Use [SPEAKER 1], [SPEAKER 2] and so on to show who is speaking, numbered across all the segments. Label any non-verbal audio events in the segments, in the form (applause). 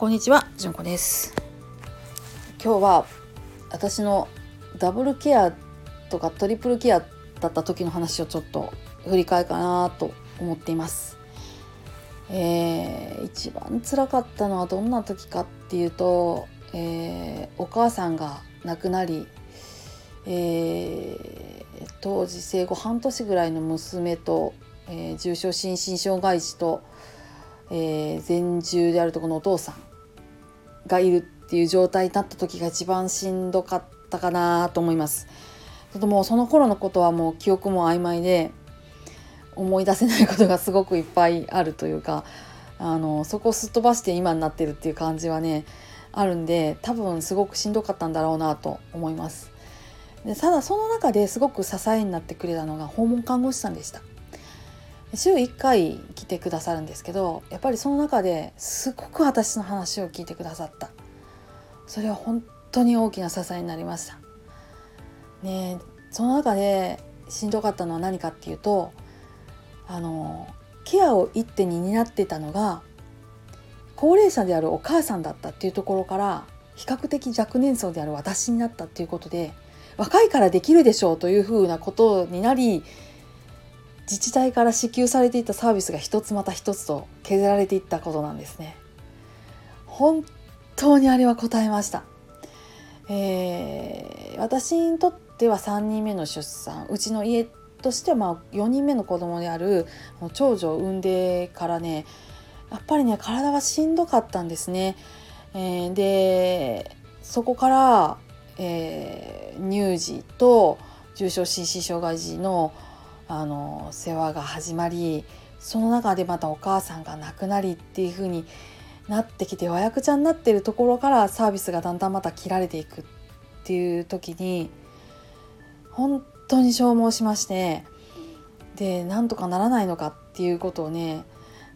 [SPEAKER 1] こんにちは、じゅんこです。今日は私のダブルケアとかトリプルケアだった時の話をちょっと振り返るかなと思っています。えー、一番辛かったのはどんな時かっていうと、えー、お母さんが亡くなり、えー、当時生後半年ぐらいの娘と、えー、重症心身障害児と、えー、全重であるとこのお父さんがいるっていう状態になった時が一番しんどかったかなと思います。ちょっともうその頃のことはもう記憶も曖昧で思い出せないことがすごくいっぱいあるというかあのそこをすっ飛ばして今になってるっていう感じはねあるんで多分すごくしんどかったんだろうなと思います。でただその中ですごく支えになってくれたのが訪問看護師さんでした。週1回来てくださるんですけどやっぱりその中ですごく私の話を聞いてくださった。それは本当に大きな支えになりました。ねその中でしんどかったのは何かっていうとあのケアを一手に担ってたのが高齢者であるお母さんだったっていうところから比較的若年層である私になったっていうことで若いからできるでしょうというふうなことになり自治体から支給されていたサービスが一つまた一つと削られていったことなんですね。本当にあれは答えました。えー、私にとっては3人目の出産うちの家としてはまあ4人目の子供である長女を産んでからねやっぱりね体はしんどかったんですね。えー、でそこから、えー、乳児と重症心身障害児のあの世話が始まりその中でまたお母さんが亡くなりっていう風になってきて和訳ちゃんになってるところからサービスがだんだんまた切られていくっていう時に本当に消耗しましてでなんとかならないのかっていうことをね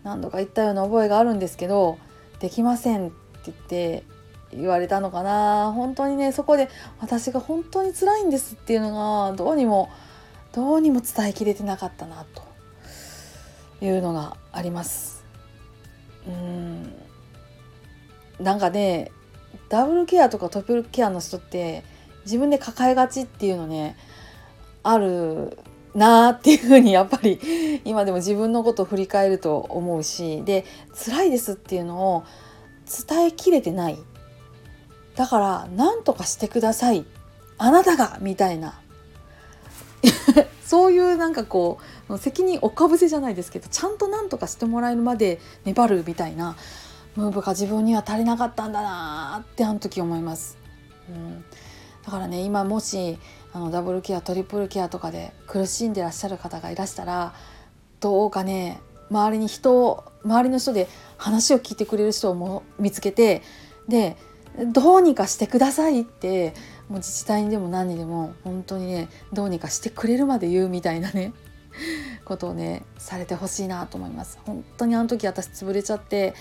[SPEAKER 1] 何度か言ったような覚えがあるんですけどできませんって言って言われたのかな。本当にねそこで私が本当に辛いんですっていうのがどうにもどうにも伝えきれてなかったなというのがあります。うん。なんかねダブルケアとかトリプルケアの人って自分で抱えがちっていうのねあるなーっていうふうにやっぱり今でも自分のことを振り返ると思うしで辛いですっていうのを伝えきれてない。だから何とかしてください。あなたがみたいな。(laughs) そういうなんかこう責任おかぶせじゃないですけどちゃんと何とかしてもらえるまで粘るみたいなムーブが自分には足りなかったんだなってあの時思います。うん、だからね今もしあのダブルケアトリプルケアとかで苦しんでらっしゃる方がいらしたらどうかね周りに人を周りの人で話を聞いてくれる人をも見つけてでどうにかしてくださいってもう自治体にでも何にでも本当にねどうにかしてくれるまで言うみたいなね (laughs) ことをねされてほしいなと思います。本当にあの時私潰れちゃって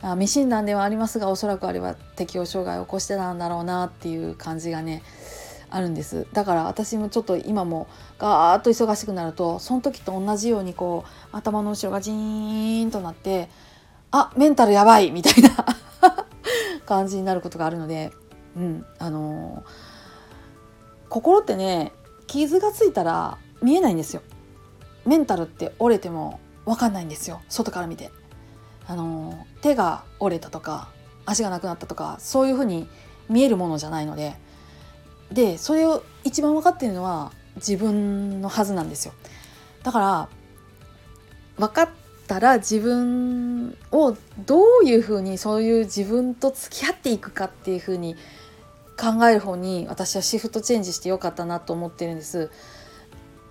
[SPEAKER 1] あ未診断ではありますがおそらくあれは適応障害を起こしてたんだろうなっていう感じがねあるんです。だから私もちょっと今もガーッと忙しくなるとその時と同じようにこう頭の後ろがジーンとなってあメンタルやばいみたいな (laughs) 感じになることがあるのでうんあのー、心ってね傷がついたら見えないんですよ。メンタルって折れても分かんないんですよ。外から見て。あのー、手が折れたとか足がなくなったとかそういうふうに見えるものじゃないので。でそれを一番分かっているのは自分のはずなんですよ。だから分かったら自分をどういうふうにそういう自分と付き合っていくかっていうふうに考える方に私はシフトチェンジしてよかったなと思ってるんです。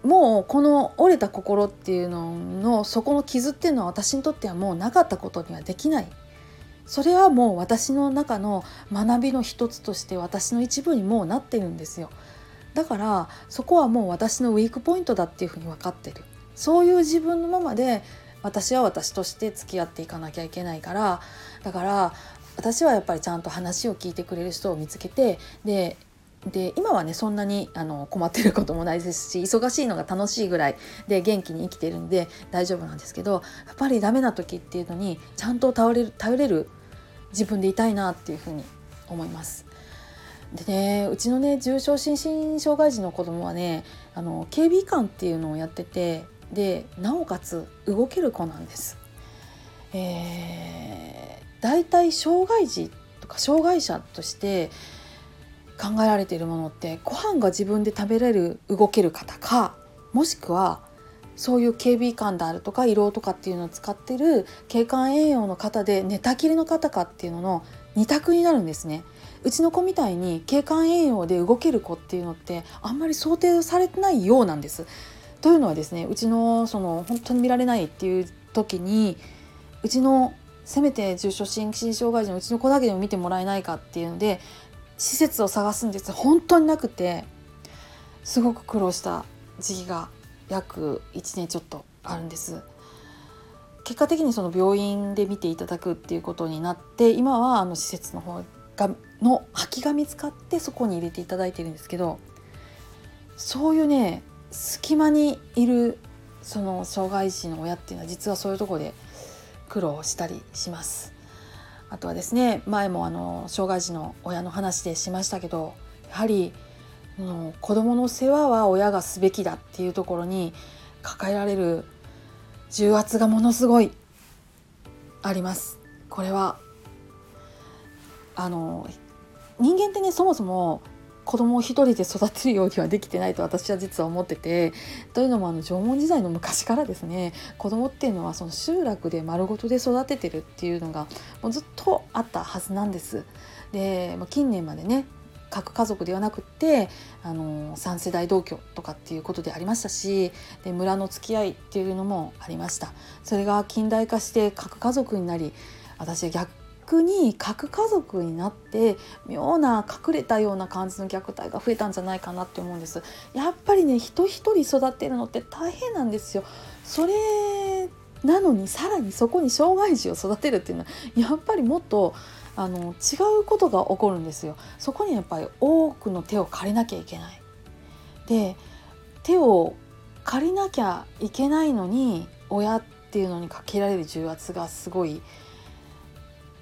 [SPEAKER 1] もうこの折れた心っていうののそこの傷っていうのは私にとってはもうなかったことにはできない。それはもう私の中の学びの一つとして私の一部にもうなってるんですよ。だからそこはもう私のウィークポイントだっていうふうに分かってる。そういう自分のままで私は私として付き合っていかなきゃいけないからだから私はやっぱりちゃんと話を聞いてくれる人を見つけてでで今はねそんなにあの困ってることもないですし忙しいのが楽しいぐらいで元気に生きてるんで大丈夫なんですけどやっぱりダメな時っていうのにちゃんと頼れる頼れる自分でいたいなっていうふうに思います。でねうちのね重症心身障害児の子供はねあの警備官っていうのをやっててでなおかつ動ける子なんです。えー、だいたい障害児とか障害者として考えられているものってご飯が自分で食べれる動ける方かもしくはそういう警備官であるとか胃ろうとかっていうのを使ってる景観栄養の方で寝たきりの方かっていうのの2択になるんですね。うちの子みたいに景観栄養で動ける子っていうのってあんまり想定されてないようなんです。というのはですねうちのその本当に見られないっていう時にうちのせめて重症心身障害児のうちの子だけでも見てもらえないかっていうので施設を探すんです。本当になくてすごく苦労した時期が約1年ちょっとあるんです。結果的にその病院で見ていただくっていうことになって今はあの施設の方がの空きが見つかってそこに入れていただいてるんですけどそういうね隙間にいるその障害児の親っていうのは実はそういうとこで苦労したりします。あとはですね前もあの障害児の親の話でしましたけどやはり子どもの世話は親がすべきだっていうところに抱えられる重圧がものすごいあります。これはあの人間ってねそもそも子供を一人で育てるようにはできてないと私は実は思っててというのもあの縄文時代の昔からですね子供っていうのはその集落で丸ごとで育ててるっていうのがもうずっとあったはずなんです。で近年までね核家族ではなくってあの3世代同居とかっていうことでありましたしで村の付き合いっていうのもありましたそれが近代化して核家族になり私逆に核家族になって妙な隠れたような感じの虐待が増えたんじゃないかなって思うんですやっぱりね人一人育てるのって大変なんですよそれなのにさらにそこに障害児を育てるっていうのはやっぱりもっとあの違うことが起こるんですよ。そこにやっぱり多くの手を借りなきゃいけない。で手を借りなきゃいけないのに親っていうのにかけられる重圧がすごい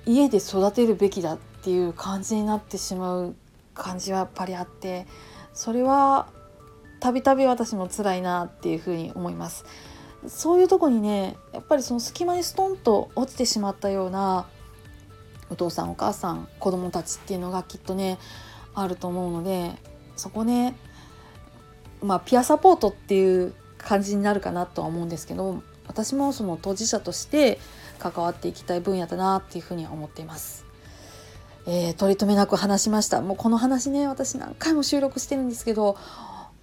[SPEAKER 1] 家で育てるべきだっていう感じになってしまう感じはやっぱりあってそれはたびたび私も辛いなっていうふうに思います。そういうとこにねやっぱりその隙間にストンと落ちてしまったようなお父さんお母さん子供たちっていうのがきっとねあると思うのでそこねまあピアサポートっていう感じになるかなとは思うんですけど私もその当事者として関わっていきたい分野だなっていうふうには思っています。えー、取り留めなく話しました。もうこの話ね私何回も収録してるんですけど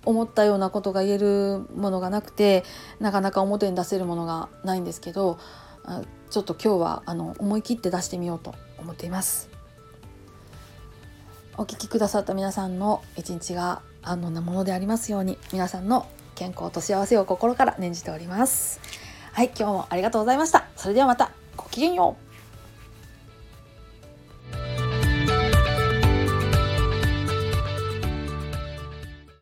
[SPEAKER 1] 思ったようなことが言えるものがなくてなかなか表に出せるものがないんですけどちょっと今日はあの思い切って出してみようと思っています。お聞きくださった皆さんの一日が安穏なものでありますように皆さんの健康と幸せを心から念じております。はい今日もありがとうございました。それではまたごきげんよう。